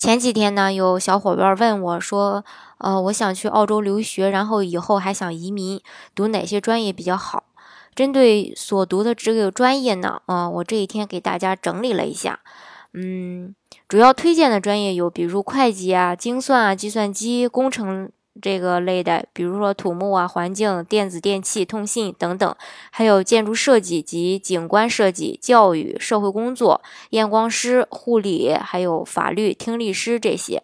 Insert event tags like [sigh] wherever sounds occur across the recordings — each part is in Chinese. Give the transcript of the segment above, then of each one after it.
前几天呢，有小伙伴问我说：“呃，我想去澳洲留学，然后以后还想移民，读哪些专业比较好？”针对所读的这个专业呢，呃，我这一天给大家整理了一下，嗯，主要推荐的专业有，比如会计啊、精算啊、计算机工程。这个类的，比如说土木啊、环境、电子电器、通信等等，还有建筑设计及景观设计、教育、社会工作、验光师、护理，还有法律、听力师这些。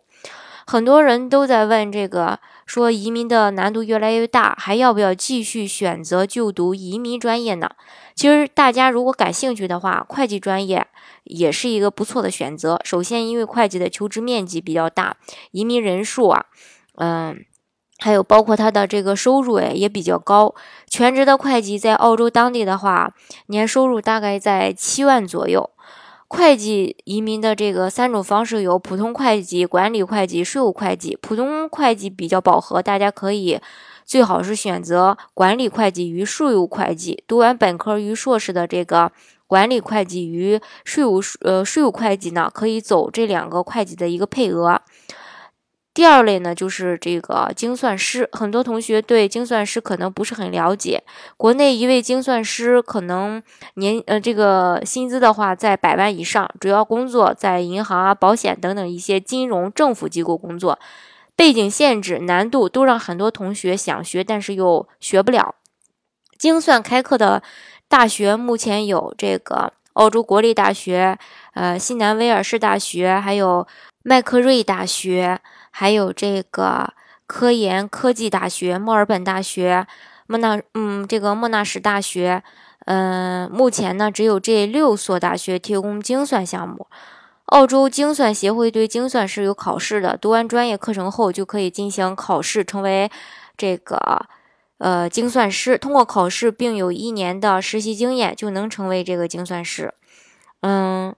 很多人都在问这个，说移民的难度越来越大，还要不要继续选择就读移民专业呢？其实大家如果感兴趣的话，会计专业也是一个不错的选择。首先，因为会计的求职面积比较大，移民人数啊，嗯。还有包括他的这个收入哎也比较高，全职的会计在澳洲当地的话，年收入大概在七万左右。会计移民的这个三种方式有普通会计、管理会计、税务会计。普通会计比较饱和，大家可以最好是选择管理会计与税务会计。读完本科与硕士的这个管理会计与税务呃税务会计呢，可以走这两个会计的一个配额。第二类呢，就是这个精算师。很多同学对精算师可能不是很了解。国内一位精算师可能年呃这个薪资的话在百万以上，主要工作在银行啊、保险等等一些金融政府机构工作。背景限制、难度都让很多同学想学，但是又学不了。精算开课的大学目前有这个澳洲国立大学、呃西南威尔士大学，还有麦克瑞大学。还有这个科研科技大学、墨尔本大学、莫纳嗯，这个莫纳什大学，嗯，目前呢只有这六所大学提供精算项目。澳洲精算协会对精算是有考试的，读完专业课程后就可以进行考试，成为这个呃精算师。通过考试并有一年的实习经验，就能成为这个精算师。嗯，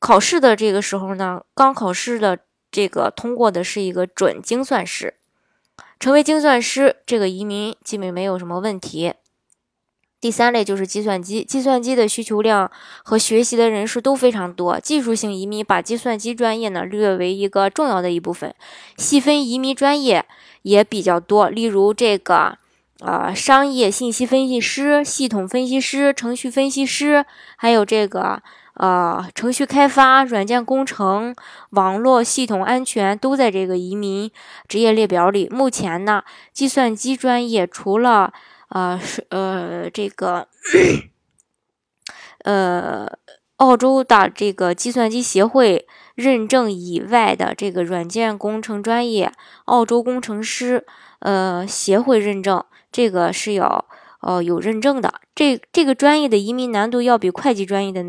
考试的这个时候呢，刚考试的。这个通过的是一个准精算师，成为精算师，这个移民基本没有什么问题。第三类就是计算机，计算机的需求量和学习的人数都非常多，技术性移民把计算机专业呢略为一个重要的一部分，细分移民专业也比较多，例如这个呃商业信息分析师、系统分析师、程序分析师，还有这个。呃，程序开发、软件工程、网络系统安全都在这个移民职业列表里。目前呢，计算机专业除了呃是呃这个 [coughs] 呃澳洲的这个计算机协会认证以外的这个软件工程专业，澳洲工程师呃协会认证，这个是要呃有认证的。这这个专业的移民难度要比会计专业的。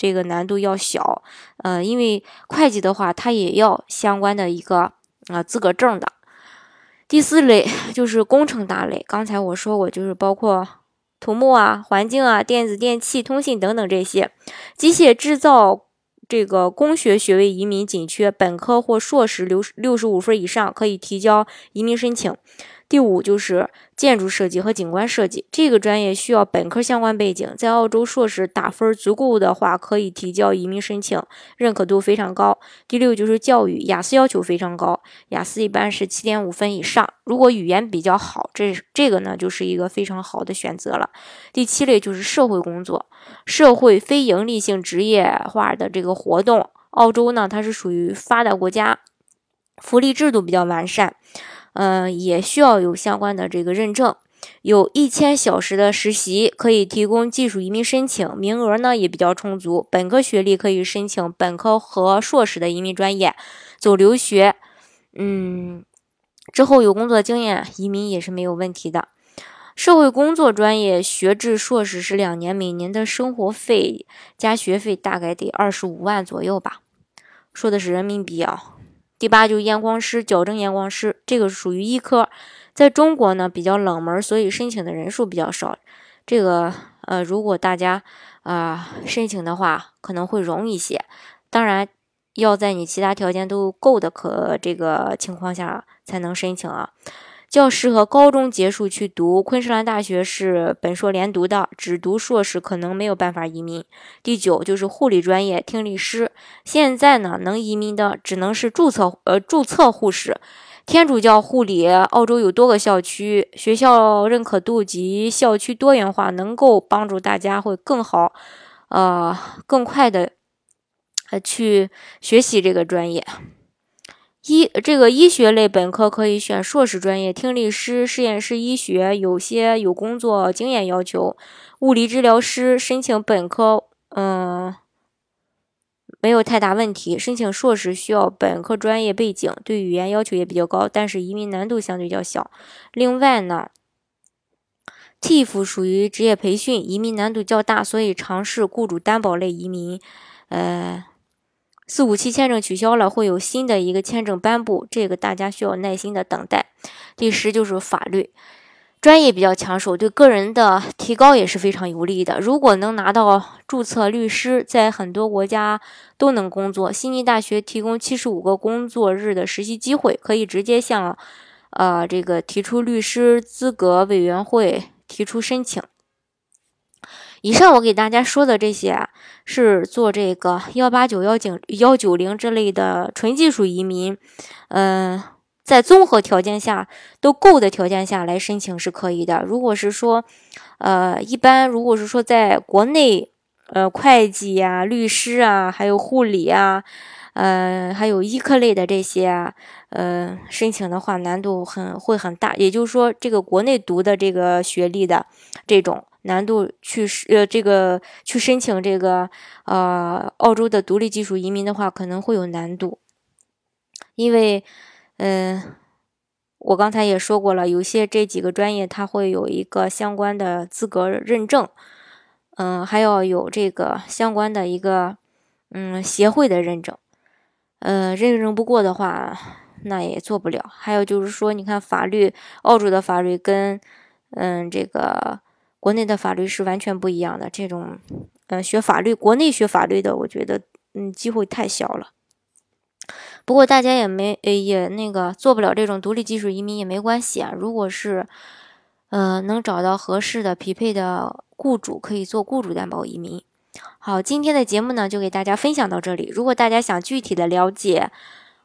这个难度要小，呃，因为会计的话，它也要相关的一个啊资格证的。第四类 [laughs] 就是工程大类，刚才我说过，就是包括土木啊、环境啊、电子电器、通信等等这些。机械制造这个工学学位移民紧缺，本科或硕士六六十五分以上可以提交移民申请。第五就是建筑设计和景观设计，这个专业需要本科相关背景，在澳洲硕士打分足够的话，可以提交移民申请，认可度非常高。第六就是教育，雅思要求非常高，雅思一般是七点五分以上。如果语言比较好，这这个呢就是一个非常好的选择了。第七类就是社会工作，社会非营利性职业化的这个活动，澳洲呢它是属于发达国家，福利制度比较完善。嗯，也需要有相关的这个认证，有一千小时的实习可以提供技术移民申请，名额呢也比较充足。本科学历可以申请本科和硕士的移民专业，走留学，嗯，之后有工作经验，移民也是没有问题的。社会工作专业学制硕士是两年，每年的生活费加学费大概得二十五万左右吧，说的是人民币啊。第八就是验光师、矫正验光师，这个属于医科，在中国呢比较冷门，所以申请的人数比较少。这个呃，如果大家啊申请的话，可能会容易些。当然，要在你其他条件都够的可这个情况下才能申请啊。较适合高中结束去读，昆士兰大学是本硕连读的，只读硕士可能没有办法移民。第九就是护理专业听力师，现在呢能移民的只能是注册呃注册护士。天主教护理，澳洲有多个校区，学校认可度及校区多元化，能够帮助大家会更好，呃更快的呃去学习这个专业。医这个医学类本科可以选硕士专业，听力师、实验室医学有些有工作经验要求。物理治疗师申请本科，嗯，没有太大问题。申请硕士需要本科专业背景，对语言要求也比较高，但是移民难度相对较小。另外呢，TIF 属于职业培训，移民难度较大，所以尝试雇主担保类移民，呃。四五七签证取消了，会有新的一个签证颁布，这个大家需要耐心的等待。第十就是法律专业比较抢手，对个人的提高也是非常有利的。如果能拿到注册律师，在很多国家都能工作。悉尼大学提供七十五个工作日的实习机会，可以直接向呃这个提出律师资格委员会提出申请。以上我给大家说的这些啊，是做这个幺八九幺九幺九零之类的纯技术移民，嗯，在综合条件下都够的条件下来申请是可以的。如果是说，呃，一般如果是说在国内，呃，会计呀、律师啊，还有护理啊，呃，还有医科类的这些啊，呃，申请的话难度很会很大。也就是说，这个国内读的这个学历的这种。难度去呃这个去申请这个呃澳洲的独立技术移民的话，可能会有难度，因为嗯我刚才也说过了，有些这几个专业它会有一个相关的资格认证，嗯还要有这个相关的一个嗯协会的认证，嗯认证不过的话那也做不了。还有就是说，你看法律，澳洲的法律跟嗯这个。国内的法律是完全不一样的，这种，呃，学法律，国内学法律的，我觉得，嗯，机会太小了。不过大家也没，也那个做不了这种独立技术移民也没关系啊。如果是，呃，能找到合适的匹配的雇主，可以做雇主担保移民。好，今天的节目呢，就给大家分享到这里。如果大家想具体的了解，